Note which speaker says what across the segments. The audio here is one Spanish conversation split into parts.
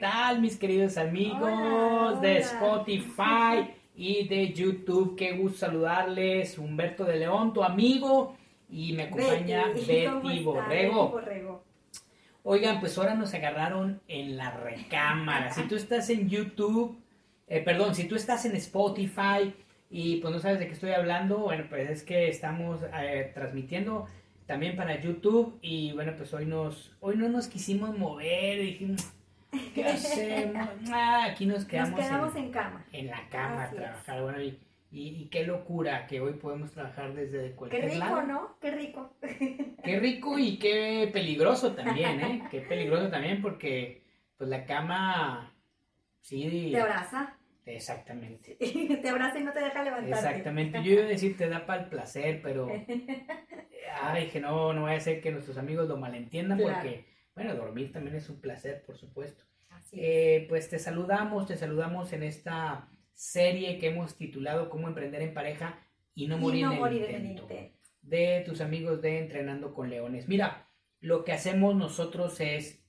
Speaker 1: ¡Hey! ¿Qué tal, mis queridos amigos de Spotify y de YouTube? Qué gusto saludarles. Humberto de León, tu amigo, y me acompaña Betty, Borrego. Oigan, pues ahora nos agarraron en la recámara. Si tú estás en YouTube, eh, perdón, si tú estás en Spotify y pues no sabes de qué estoy hablando, bueno, pues es que estamos eh, transmitiendo también para YouTube y bueno, pues hoy nos hoy no nos quisimos mover, dijimos, ¿qué hacemos? Ah, aquí nos quedamos,
Speaker 2: nos quedamos en, cama.
Speaker 1: En la cama a trabajar, bueno, y, y, qué locura que hoy podemos trabajar desde cualquier
Speaker 2: lado. Qué rico, ¿no? Qué rico.
Speaker 1: Qué rico y qué peligroso también, ¿eh? Qué peligroso también porque pues la cama sí
Speaker 2: te abraza.
Speaker 1: Exactamente.
Speaker 2: te abraza y no te deja levantarte.
Speaker 1: Exactamente. Yo iba a decir te da para el placer, pero ay, que no, no voy a hacer que nuestros amigos lo malentiendan porque, bueno, dormir también es un placer, por supuesto. Así eh, pues te saludamos, te saludamos en esta serie que hemos titulado Cómo emprender en pareja y no morir, en, el intento, de tus amigos de Entrenando con Leones. Mira, lo que hacemos nosotros es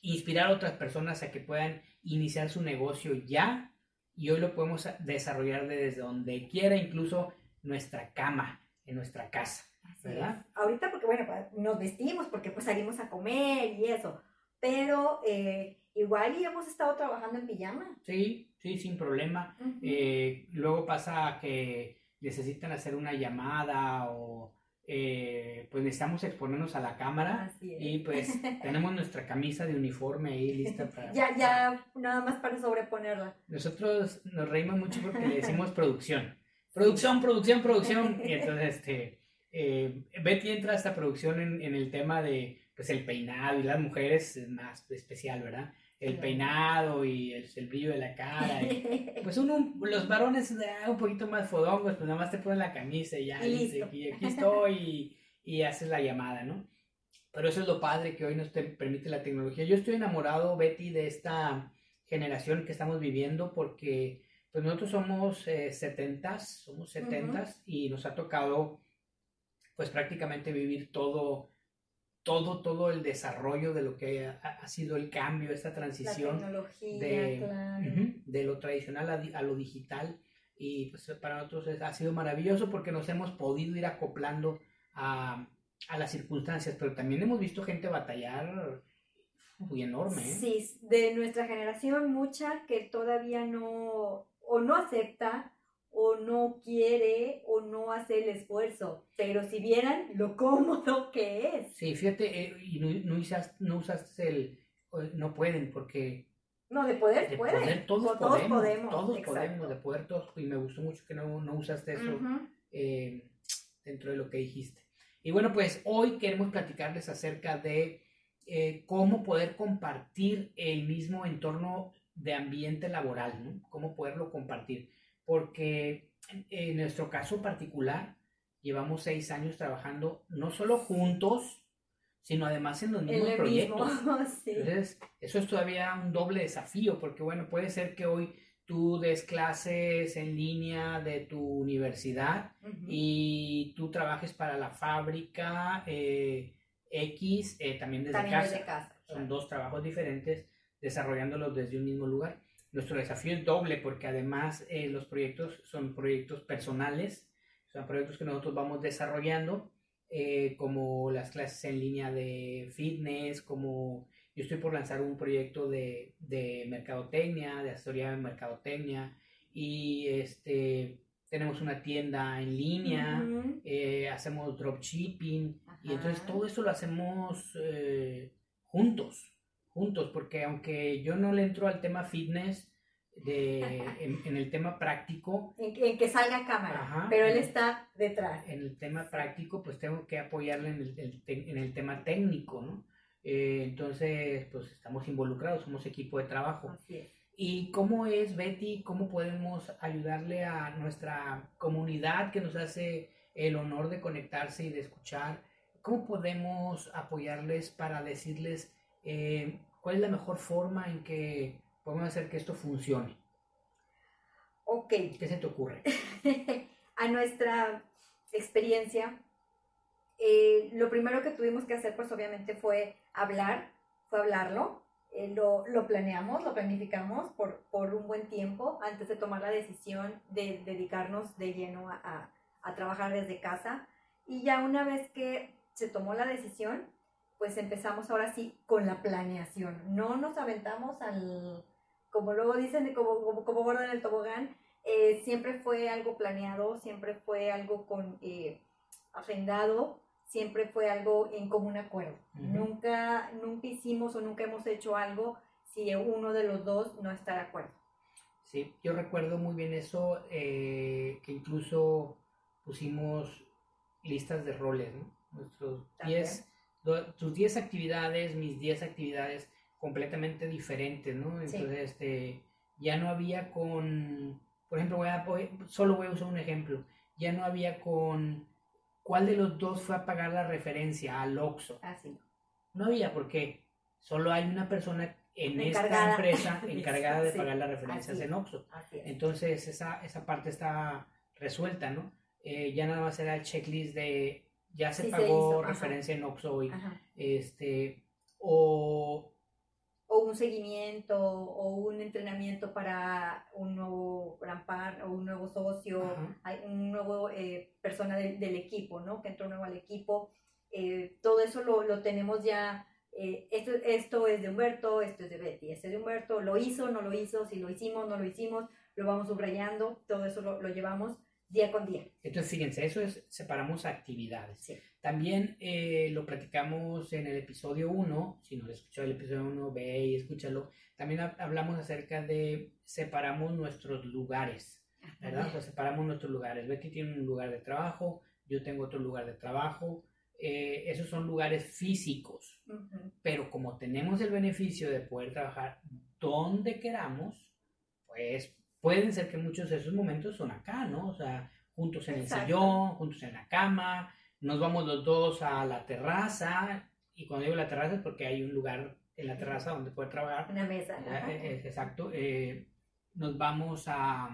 Speaker 1: inspirar a otras personas a que puedan iniciar su negocio ya y hoy lo podemos desarrollar desde donde quiera, incluso nuestra cama, en nuestra casa. ¿Verdad?
Speaker 2: Ahorita porque, bueno, pues, nos vestimos porque pues salimos a comer y eso, pero eh, igual y hemos estado trabajando en pijama.
Speaker 1: Sí, sí, sin problema. Eh, luego pasa que necesitan hacer una llamada o eh, pues necesitamos exponernos a la cámara y pues tenemos nuestra camisa de uniforme ahí lista para...
Speaker 2: ya, ya, nada más para sobreponerla.
Speaker 1: Nosotros nos reímos mucho porque le decimos producción. Producción, producción, producción. Y entonces, este, eh, Betty entra a esta producción en, en, el tema de, pues, el peinado y las mujeres es más especial, ¿verdad? El peinado y el, el, brillo de la cara. pues uno, los varones un poquito más fodongos, pues nada más te ponen la camisa y ya, y, aquí estoy y, y, haces la llamada, ¿no? Pero eso es lo padre que hoy nos te permite la tecnología. Yo estoy enamorado, Betty, de esta generación que estamos viviendo porque pues nosotros somos eh, setentas, somos setentas y nos ha tocado pues prácticamente vivir todo, todo, todo el desarrollo de lo que ha, sido el cambio, esta transición de, de, lo tradicional a, lo digital. Y pues para nosotros ha sido maravilloso porque nos hemos podido ir acoplando a, a las circunstancias, pero también hemos visto gente batallar muy enorme. ¿eh?
Speaker 2: Sí, de nuestra generación mucha que todavía no o no acepta o no quiere o no hace el esfuerzo. Pero si vieran lo cómodo que es.
Speaker 1: Sí, fíjate, eh, y no, no, usaste, no usaste el... No pueden porque...
Speaker 2: No, de poder, pueden.
Speaker 1: todos, podemos, Todos podemos, de poder todos. Y me gustó mucho que no, no usaste eso eh, dentro de lo que dijiste. Y bueno, pues hoy queremos platicarles acerca de eh, cómo poder compartir el mismo entorno de ambiente laboral, ¿no? Cómo poderlo compartir. Porque en nuestro caso particular, llevamos seis años trabajando no solo juntos, sino además en los mismos proyectos. Entonces, eso es todavía un doble desafío, porque bueno, puede ser que hoy tú des clases en línea de tu universidad y tú trabajes para la fábrica eh, X eh, también desde casa. Son dos trabajos diferentes desarrollándolos desde un mismo lugar. Nuestro desafío es doble porque además eh, los proyectos son proyectos personales, son proyectos que nosotros vamos desarrollando, eh, como las clases en línea de fitness, como yo estoy por lanzar un proyecto de, de mercadotecnia, de asesoría de mercadotecnia, y este, tenemos una tienda en línea, eh, hacemos dropshipping, y entonces todo eso lo hacemos juntos juntos, porque aunque yo no le entro al tema fitness, de, en, el tema práctico.
Speaker 2: En, que salga cámara, pero él está detrás.
Speaker 1: En el tema práctico, pues tengo que apoyarle en el, en el tema técnico, ¿no? Eh, entonces, pues estamos involucrados, somos equipo de trabajo.
Speaker 2: Así es.
Speaker 1: ¿Y cómo es, Betty, cómo podemos ayudarle a nuestra comunidad que nos hace el honor de conectarse y de escuchar? ¿Cómo podemos apoyarles para decirles eh, ¿Cuál es la mejor forma en que podemos hacer que esto funcione?
Speaker 2: Ok.
Speaker 1: ¿Qué se te ocurre?
Speaker 2: a nuestra experiencia, eh, lo primero que tuvimos que hacer, pues obviamente fue hablar, fue hablarlo, eh, lo, lo, planeamos, lo planificamos por, por, un buen tiempo antes de tomar la decisión de dedicarnos de lleno a, a, trabajar desde casa. Y ya una vez que se tomó la decisión, pues empezamos ahora sí con la planeación. No nos aventamos al, como luego dicen, como, como, como en el tobogán, eh, siempre fue algo planeado, siempre fue algo con eh, agendado, siempre fue algo en común acuerdo. Nunca, nunca hicimos o nunca hemos hecho algo si uno de los dos no está de acuerdo.
Speaker 1: Sí, yo recuerdo muy bien eso, eh, que incluso pusimos listas de roles, ¿no? Nuestros 10, tus 10 actividades, mis 10 actividades completamente diferentes, ¿no? Entonces, este, ya no había con, por ejemplo, voy a, solo voy a usar un ejemplo, ya no había con cuál de los dos fue a pagar la referencia al Oxxo.
Speaker 2: Ah, sí.
Speaker 1: No había, porque solo hay una persona en esta empresa encargada de pagar las referencias en Oxxo. Entonces, esa, esa parte está resuelta, ¿no? Eh, ya nada más era el checklist de ya se pagó referencia en Oxxo hoy. Este, o
Speaker 2: o un seguimiento o un entrenamiento para un nuevo rampar o un nuevo socio, hay un nuevo eh, persona del equipo, ¿no? Que entró nuevo al equipo. Eh, todo eso lo, lo tenemos ya. Eh, esto, esto es de Humberto, esto es de Betty, este es de Humberto, lo hizo, no lo hizo, si lo hicimos, no lo hicimos, lo vamos subrayando, todo eso lo, lo llevamos día con día.
Speaker 1: Entonces, fíjense, eso es, separamos actividades. También eh, lo platicamos en el episodio 1, si no lo escuchó el episodio 1, ve y escúchalo. También hablamos acerca de separamos nuestros lugares, ¿verdad? O sea, separamos nuestros lugares. Betty tiene un lugar de trabajo, yo tengo otro lugar de trabajo. Eh, esos son lugares físicos, pero como tenemos el beneficio de poder trabajar donde queramos, pues pueden ser que muchos de esos momentos son acá, ¿no? O sea, juntos en el sillón, juntos en la cama, nos vamos los dos a la terraza, y cuando digo la terraza es porque hay un lugar en la terraza donde poder trabajar.
Speaker 2: Una mesa.
Speaker 1: Eh, exacto. Eh, nos vamos a,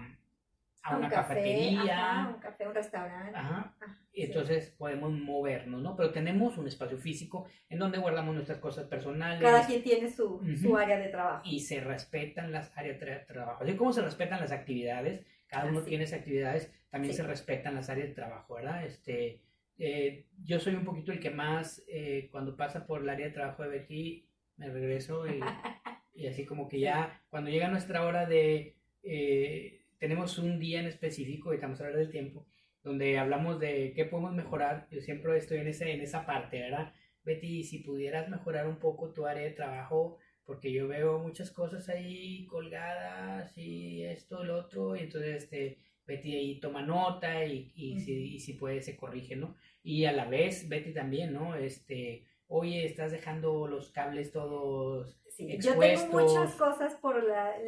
Speaker 1: a, una cafetería.
Speaker 2: un café, un restaurante.
Speaker 1: Ajá. Ah, y entonces podemos movernos, ¿no? Pero tenemos un espacio físico en donde guardamos nuestras cosas personales.
Speaker 2: Cada quien tiene su, su área de trabajo.
Speaker 1: Y se respetan las áreas de trabajo. Así como se respetan las actividades, cada uno tiene esas actividades, también se respetan las áreas de trabajo, ¿verdad? Este, eh, yo soy un poquito el que más, eh, cuando pasa por el área de trabajo de Betty, me regreso y, y así como que ya, cuando llega nuestra hora de... Eh, tenemos un día en específico, y estamos hablando del tiempo, donde hablamos de qué podemos mejorar. Yo siempre estoy en, ese, en esa parte, ¿verdad? Betty, si pudieras mejorar un poco tu área de trabajo, porque yo veo muchas cosas ahí colgadas y esto, lo otro, y entonces este, Betty ahí toma nota y, y, si, y si puede se corrige, ¿no? Y a la vez Betty también, ¿no? Este, oye, estás dejando los cables todos
Speaker 2: yo tengo muchas cosas por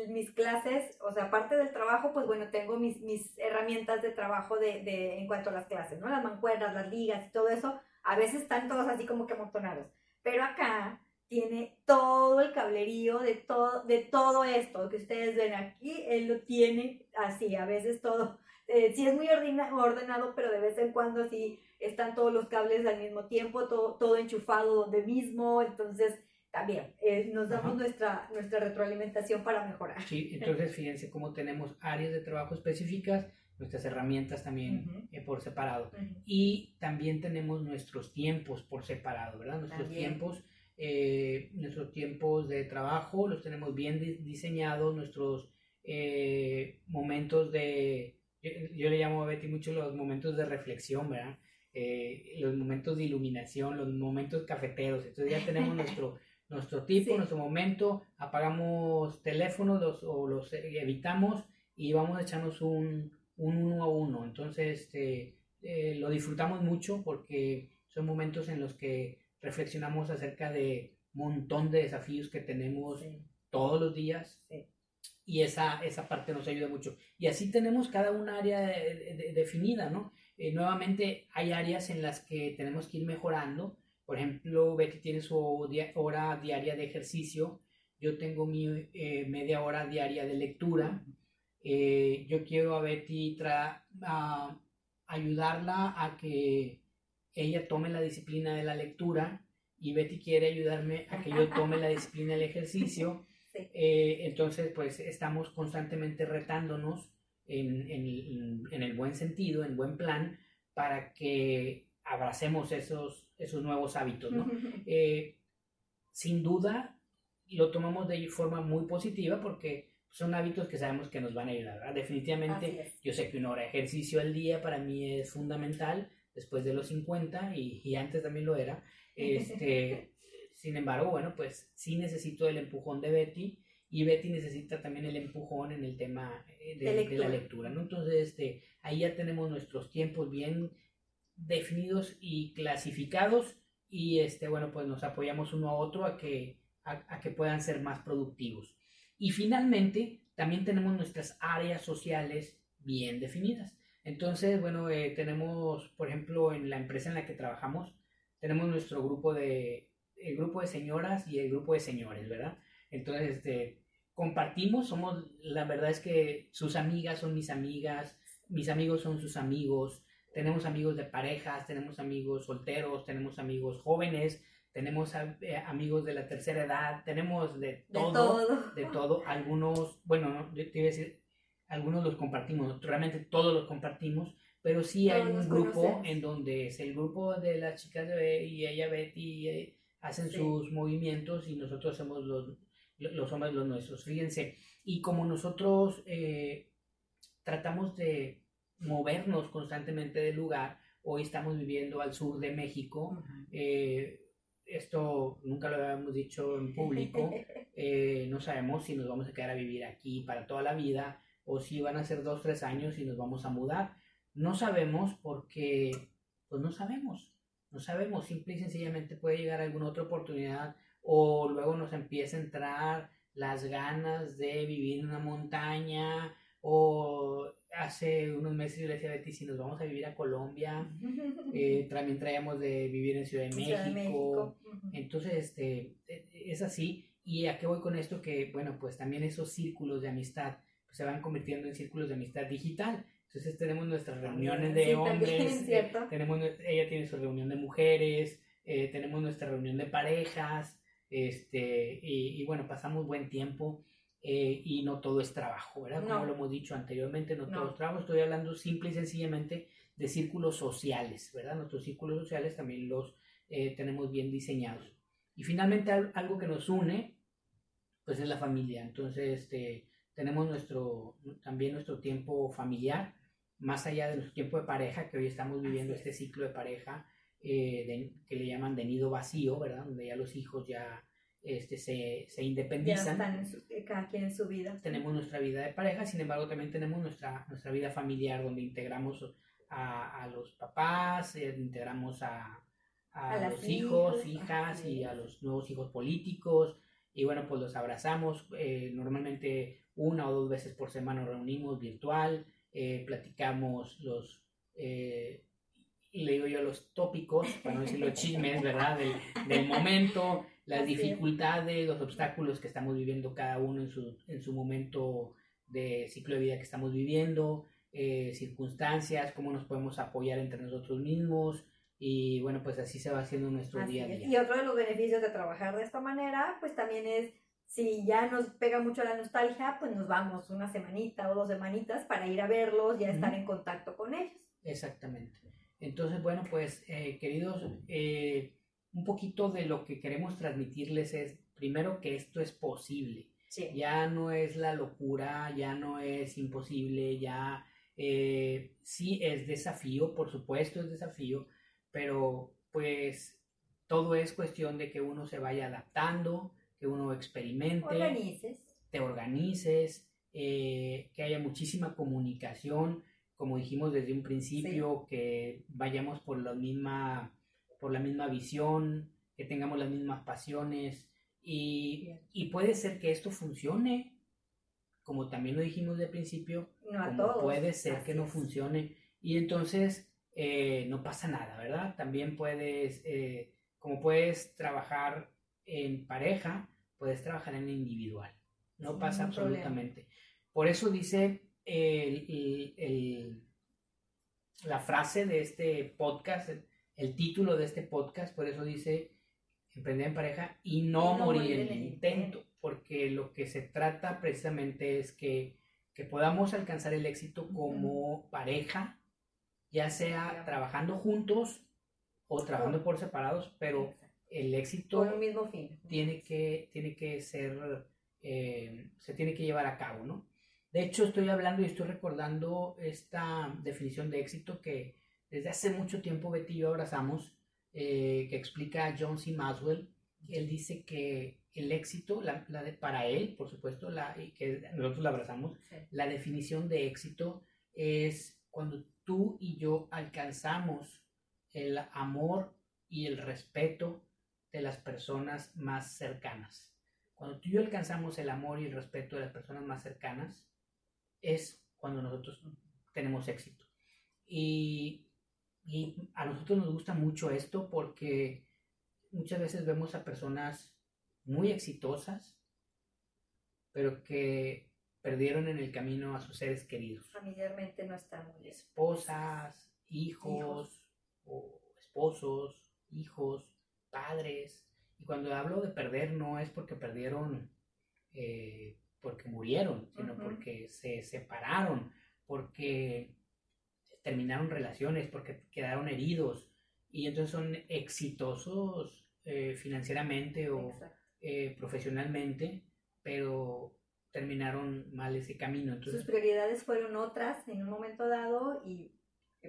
Speaker 2: mis clases, o sea, aparte del trabajo, pues bueno, tengo mis, mis herramientas de trabajo de, de, en cuanto a las clases, ¿no? Las mancuernas, las ligas y todo eso, a veces están todos así como que amontonados. Pero acá tiene todo el cablerío de todo, de todo esto que ustedes ven aquí, él lo tiene así, a veces todo, eh, sí es muy ordenado, pero de vez en cuando sí están todos los cables al mismo tiempo, todo, todo enchufado donde mismo, entonces también eh, nos damos nuestra, nuestra retroalimentación para mejorar.
Speaker 1: Sí, entonces fíjense cómo tenemos áreas de trabajo específicas, nuestras herramientas también eh, por separado. Y también tenemos nuestros tiempos por separado, ¿verdad? Nuestros tiempos, eh, nuestros tiempos de trabajo los tenemos bien diseñados, nuestros momentos de, yo, le llamo a Betty mucho los momentos de reflexión, ¿verdad? Los momentos de iluminación, los momentos cafeteros. Entonces ya tenemos nuestro, nuestro tipo, nuestro momento, apagamos teléfonos o los evitamos y vamos a echarnos un, uno a uno. Entonces, este, eh, lo disfrutamos mucho porque son momentos en los que reflexionamos acerca de un montón de desafíos que tenemos todos los días. Y esa, esa parte nos ayuda mucho. Y así tenemos cada una área definida, ¿no? Eh, nuevamente hay áreas en las que tenemos que ir mejorando por ejemplo, Betty tiene su hora diaria de ejercicio, yo tengo mi eh, media hora diaria de lectura. Eh, yo quiero a Betty ayudarla a que ella tome la disciplina de la lectura y Betty quiere ayudarme a que yo tome la disciplina del ejercicio. Eh, entonces, pues estamos constantemente retándonos en, en, el buen sentido, en buen plan, para que abracemos esos, esos nuevos hábitos. ¿no? Eh, sin duda, lo tomamos de forma muy positiva porque son hábitos que sabemos que nos van a ayudar. Definitivamente, yo sé que una hora de ejercicio al día para mí es fundamental después de los 50 y, y antes también lo era. Este, sin embargo, bueno, pues sí necesito el empujón de Betty y Betty necesita también el empujón en el tema eh, de, la lectura, ¿no? Entonces, este, ahí ya tenemos nuestros tiempos bien definidos y clasificados y, este, bueno, pues nos apoyamos uno a otro a que, a que puedan ser más productivos. Y finalmente, también tenemos nuestras áreas sociales bien definidas. Entonces, bueno, eh, tenemos, por ejemplo, en la empresa en la que trabajamos, tenemos nuestro grupo de, el grupo de señoras y el grupo de señores, ¿verdad? Entonces, este, compartimos, somos, la verdad es que sus amigas son mis amigas, mis amigos son sus amigos, tenemos amigos de parejas, tenemos amigos solteros, tenemos amigos jóvenes, tenemos eh, amigos de la tercera edad, tenemos de todo, de todo, algunos, bueno, te iba a decir, algunos los compartimos, realmente todos los compartimos, pero sí hay un grupo en donde es el grupo de las chicas de y ella Betty eh, hacen sus movimientos y nosotros somos los, los hombres los nuestros, fíjense, y como nosotros eh, tratamos de movernos constantemente del lugar, hoy estamos viviendo al sur de México, esto nunca lo habíamos dicho en público, eh, no sabemos si nos vamos a quedar a vivir aquí para toda la vida o si van a ser dos, tres años y nos vamos a mudar. No sabemos porque, pues no sabemos, no sabemos, simple y sencillamente puede llegar alguna otra oportunidad o luego nos empieza a entrar las ganas de vivir en una montaña o hace unos meses yo le decía a Betty si nos vamos a vivir a Colombia, eh, también traíamos de vivir en Ciudad de México, entonces este, e, es así. ¿Y a qué voy con esto? Que bueno, pues también esos círculos de amistad pues, se van convirtiendo en círculos de amistad digital. Entonces tenemos nuestras reuniones de hombres, eh, tenemos, ella tiene su reunión de mujeres, eh, tenemos nuestra reunión de parejas, este, y, y bueno, pasamos buen tiempo. Eh, y no todo es trabajo, ¿verdad? Como lo hemos dicho anteriormente, no, todo es trabajo, estoy hablando simple y sencillamente de círculos sociales, ¿verdad? Nuestros círculos sociales también los eh, tenemos bien diseñados. Y finalmente algo que nos une, pues es la familia. Entonces, este, tenemos nuestro, también nuestro tiempo familiar, más allá de nuestro tiempo de pareja, que hoy estamos viviendo este ciclo de pareja eh, que le llaman de nido vacío, ¿verdad? Donde ya los hijos ya este, se, se independizan.
Speaker 2: Ya están en cada quien en su vida.
Speaker 1: Tenemos nuestra vida de pareja, sin embargo también tenemos nuestra, nuestra vida familiar donde integramos a, a los papás, eh, integramos a, a, los hijos, hijas y a los nuevos hijos políticos y bueno, pues los abrazamos. Eh, normalmente una o dos veces por semana nos reunimos virtual, eh, platicamos los, le digo yo, los tópicos, para no decir los chismes, ¿verdad? Del, del momento, las dificultades, los obstáculos que estamos viviendo cada uno en su, en su momento de ciclo de vida que estamos viviendo, eh, circunstancias, cómo nos podemos apoyar entre nosotros mismos y bueno, pues así se va haciendo nuestro día a día.
Speaker 2: Y otro de los beneficios de trabajar de esta manera, pues también es, si ya nos pega mucho la nostalgia, pues nos vamos una semanita o dos semanitas para ir a verlos, ya estar en contacto con ellos.
Speaker 1: Exactamente. Entonces, bueno, pues eh, queridos, eh, un poquito de lo que queremos transmitirles es, primero, que esto es posible. Ya no es la locura, ya no es imposible, ya eh, sí es desafío, por supuesto es desafío, pero pues todo es cuestión de que uno se vaya adaptando, que uno experimente, te organices, eh, que haya muchísima comunicación, como dijimos desde un principio, que vayamos por la misma por la misma visión, que tengamos las mismas pasiones y, puede ser que esto funcione, como también lo dijimos de principio, como puede ser que no funcione. Y entonces eh, no pasa nada, ¿verdad? También puedes, eh, como puedes trabajar en pareja, puedes trabajar en individual, no pasa absolutamente. Por eso dice la frase de este podcast, el título de este podcast, por eso dice emprender en pareja y no, morir, en el intento, porque lo que se trata precisamente es que, que podamos alcanzar el éxito como pareja, ya sea trabajando juntos o trabajando por separados, pero el éxito
Speaker 2: mismo fin.
Speaker 1: Tiene, que, tiene que ser, eh, se tiene que llevar a cabo, ¿no? De hecho, estoy hablando y estoy recordando esta definición de éxito que desde hace mucho tiempo Betty y yo abrazamos, eh, que explica John C. Maswell. Él dice que el éxito, la, de, para él, por supuesto, la, y que nosotros la abrazamos, la definición de éxito es cuando tú y yo alcanzamos el amor y el respeto de las personas más cercanas. Cuando tú y yo alcanzamos el amor y el respeto de las personas más cercanas, es cuando nosotros tenemos éxito. Y, y a nosotros nos gusta mucho esto porque muchas veces vemos a personas muy exitosas, pero que perdieron en el camino a sus seres queridos.
Speaker 2: Familiarmente no están muy
Speaker 1: Esposas, hijos, o esposos, hijos, padres. Y cuando hablo de perder no es porque perdieron, eh, porque murieron, sino porque se separaron, porque terminaron relaciones, porque quedaron heridos. Y entonces son exitosos eh, financieramente o eh, profesionalmente, pero terminaron mal ese camino. Entonces,
Speaker 2: Sus prioridades fueron otras en un momento dado y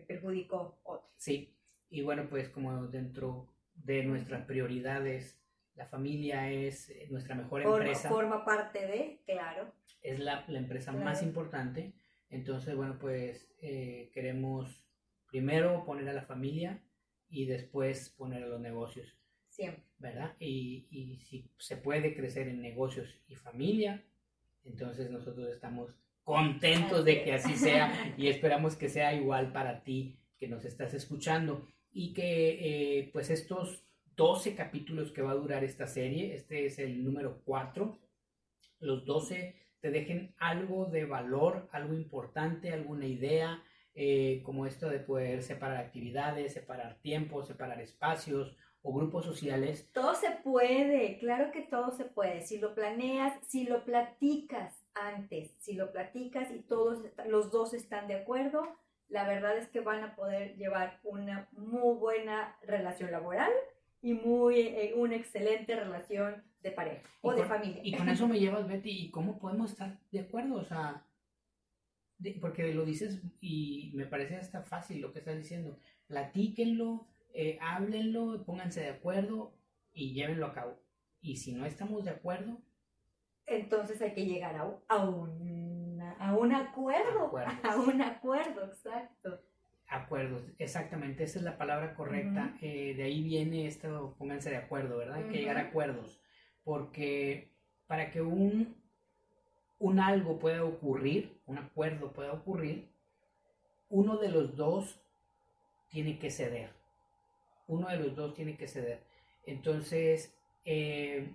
Speaker 2: perjudicó otras.
Speaker 1: Sí, y bueno, pues como dentro de nuestras prioridades, la familia es eh, nuestra mejor empresa.
Speaker 2: Forma parte de, claro.
Speaker 1: Es la, empresa más importante. Entonces, bueno, pues eh, queremos primero poner a la familia y después poner a los negocios.
Speaker 2: Siempre.
Speaker 1: ¿Verdad? Y, y si se puede crecer en negocios y familia, entonces nosotros estamos contentos de que así sea y esperamos que sea igual para ti que nos estás escuchando y que eh, pues estos 12 capítulos que va a durar esta serie, este es el número 4, los 12 te dejen algo de valor, algo importante, alguna idea, eh, como esto de poder separar actividades, separar tiempos, separar espacios o grupos sociales.
Speaker 2: Todo se puede, claro que todo se puede, si lo planeas, si lo platicas antes, si lo platicas y todos los dos están de acuerdo, la verdad es que van a poder llevar una muy buena relación laboral y muy, eh, una excelente relación de pareja o de familia.
Speaker 1: Y con eso me llevas, Betty, ¿y cómo podemos estar de acuerdo? O sea, porque lo dices y me parece hasta fácil lo que estás diciendo. Platíquenlo, eh, háblenlo, pónganse de acuerdo y llévenlo a cabo. Y si no estamos de acuerdo,
Speaker 2: entonces hay que llegar a, a un a un acuerdo, a un acuerdo, exacto.
Speaker 1: Acuerdos, exactamente, esa es la palabra correcta. Eh, de ahí viene esto, pónganse de acuerdo, ¿verdad? Hay que llegar a acuerdos, porque para que un, un algo pueda ocurrir, un acuerdo pueda ocurrir, uno de los dos tiene que ceder. Uno de los dos tiene que ceder. Entonces, eh,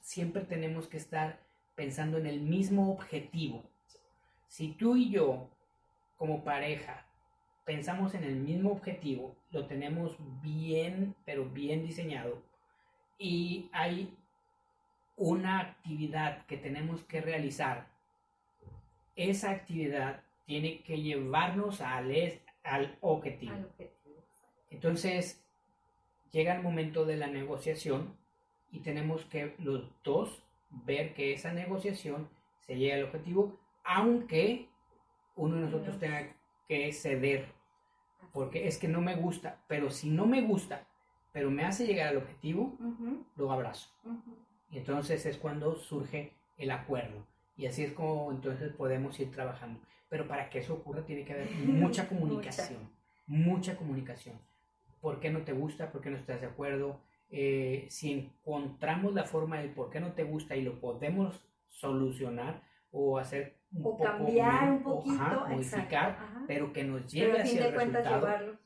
Speaker 1: siempre tenemos que estar pensando en el mismo objetivo. Si tú y yo, como pareja, pensamos en el mismo objetivo, lo tenemos bien, pero bien diseñado, y hay una actividad que tenemos que realizar, esa actividad tiene que llevarnos al, al objetivo. Entonces, llega el momento de la negociación y tenemos que los dos ver que esa negociación se llegue al objetivo aunque uno de nosotros tenga que ceder, porque es que no me gusta, pero si no me gusta, pero me hace llegar al objetivo, lo abrazo. Y entonces es cuando surge el acuerdo. Y así es como entonces podemos ir trabajando. Pero para que eso ocurra tiene que haber mucha comunicación, mucha. comunicación. ¿Por qué no te gusta? ¿Por qué no estás de acuerdo? Eh, si encontramos la forma del por qué no te gusta y lo podemos solucionar o hacer
Speaker 2: o cambiar un poquito,
Speaker 1: modificar, pero que nos lleve hacia el resultado.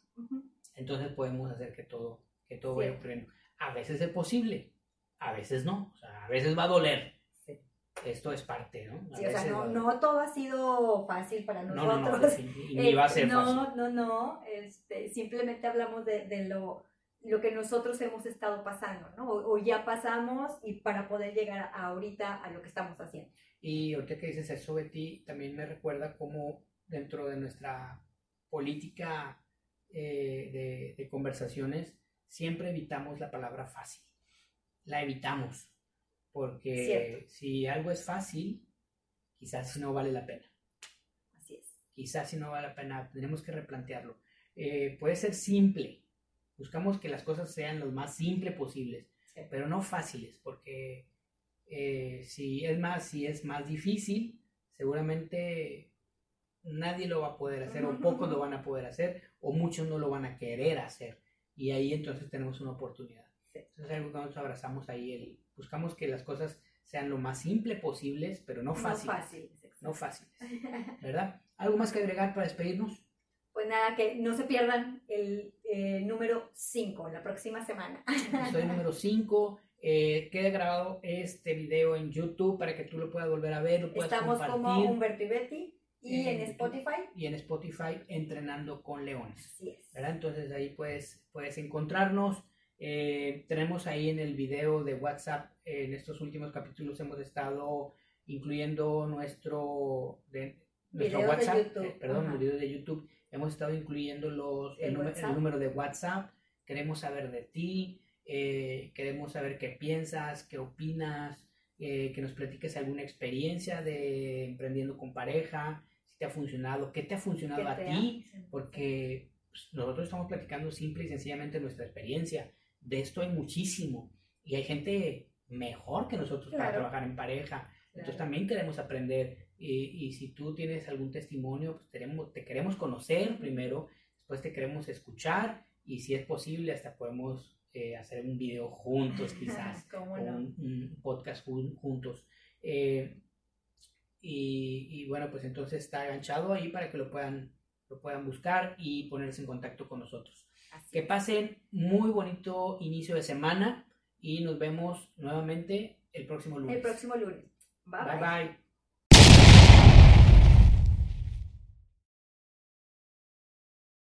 Speaker 1: Entonces podemos hacer que todo, que todo vaya ocurriendo. A veces es posible, a veces no, o sea, a veces va a doler. Esto es parte, ¿no?
Speaker 2: sí, o sea, no, no, todo ha sido fácil para nosotros.
Speaker 1: No, no, no, ni va a ser
Speaker 2: no, No, no, este, simplemente hablamos de, de, lo, lo que nosotros hemos estado pasando, ¿no? O, ya pasamos y para poder llegar ahorita a lo que estamos haciendo.
Speaker 1: Y ahorita que dices eso, Betty, también me recuerda cómo dentro de nuestra política eh, de, conversaciones siempre evitamos la palabra fácil. La evitamos. Porque si algo es fácil, quizás no vale la pena.
Speaker 2: Así es.
Speaker 1: Quizás si no vale la pena, tenemos que replantearlo. Eh, puede ser simple. Buscamos que las cosas sean lo más simple posibles, pero no fáciles, porque eh, si es más, si es más difícil, seguramente nadie lo va a poder hacer, o pocos lo van a poder hacer, o muchos no lo van a querer hacer. Y ahí entonces tenemos una oportunidad. Entonces es algo que nosotros abrazamos ahí, el, buscamos que las cosas sean lo más simple posibles, pero no fáciles. No fáciles. No fáciles. ¿Verdad? ¿Algo más que agregar para despedirnos?
Speaker 2: Pues nada, que no se pierdan el eh, número 5 la próxima semana.
Speaker 1: Soy número 5. Eh, queda grabado este video en YouTube para que tú lo puedas volver a ver, lo puedas
Speaker 2: Estamos como Humberto y Betty. Y en, Spotify.
Speaker 1: Y en Spotify, Entrenando con Leones. ¿verdad? Entonces ahí puedes, puedes encontrarnos. Eh, tenemos ahí en el video de WhatsApp, en estos últimos capítulos hemos estado incluyendo nuestro, de, nuestro WhatsApp, eh, perdón, el video de YouTube, hemos estado incluyendo los, el, número de WhatsApp, queremos saber de ti, eh, queremos saber qué piensas, qué opinas, que nos platiques alguna experiencia de emprendiendo con pareja, si te ha funcionado, qué te ha funcionado a ti, porque pues, nosotros estamos platicando simple y sencillamente nuestra experiencia. De esto hay muchísimo. Y hay gente mejor que nosotros para trabajar en pareja. Entonces también queremos aprender y, y, si tú tienes algún testimonio, pues tenemos, te queremos conocer primero, después te queremos escuchar y si es posible hasta podemos eh, hacer un video juntos quizás, o un, podcast juntos. Eh, y, bueno, pues entonces está enganchado ahí para que lo puedan, lo puedan buscar y ponerse en contacto con nosotros. que pasen muy bonito inicio de semana y nos vemos nuevamente el próximo lunes.
Speaker 2: El próximo lunes.
Speaker 1: bye. bye.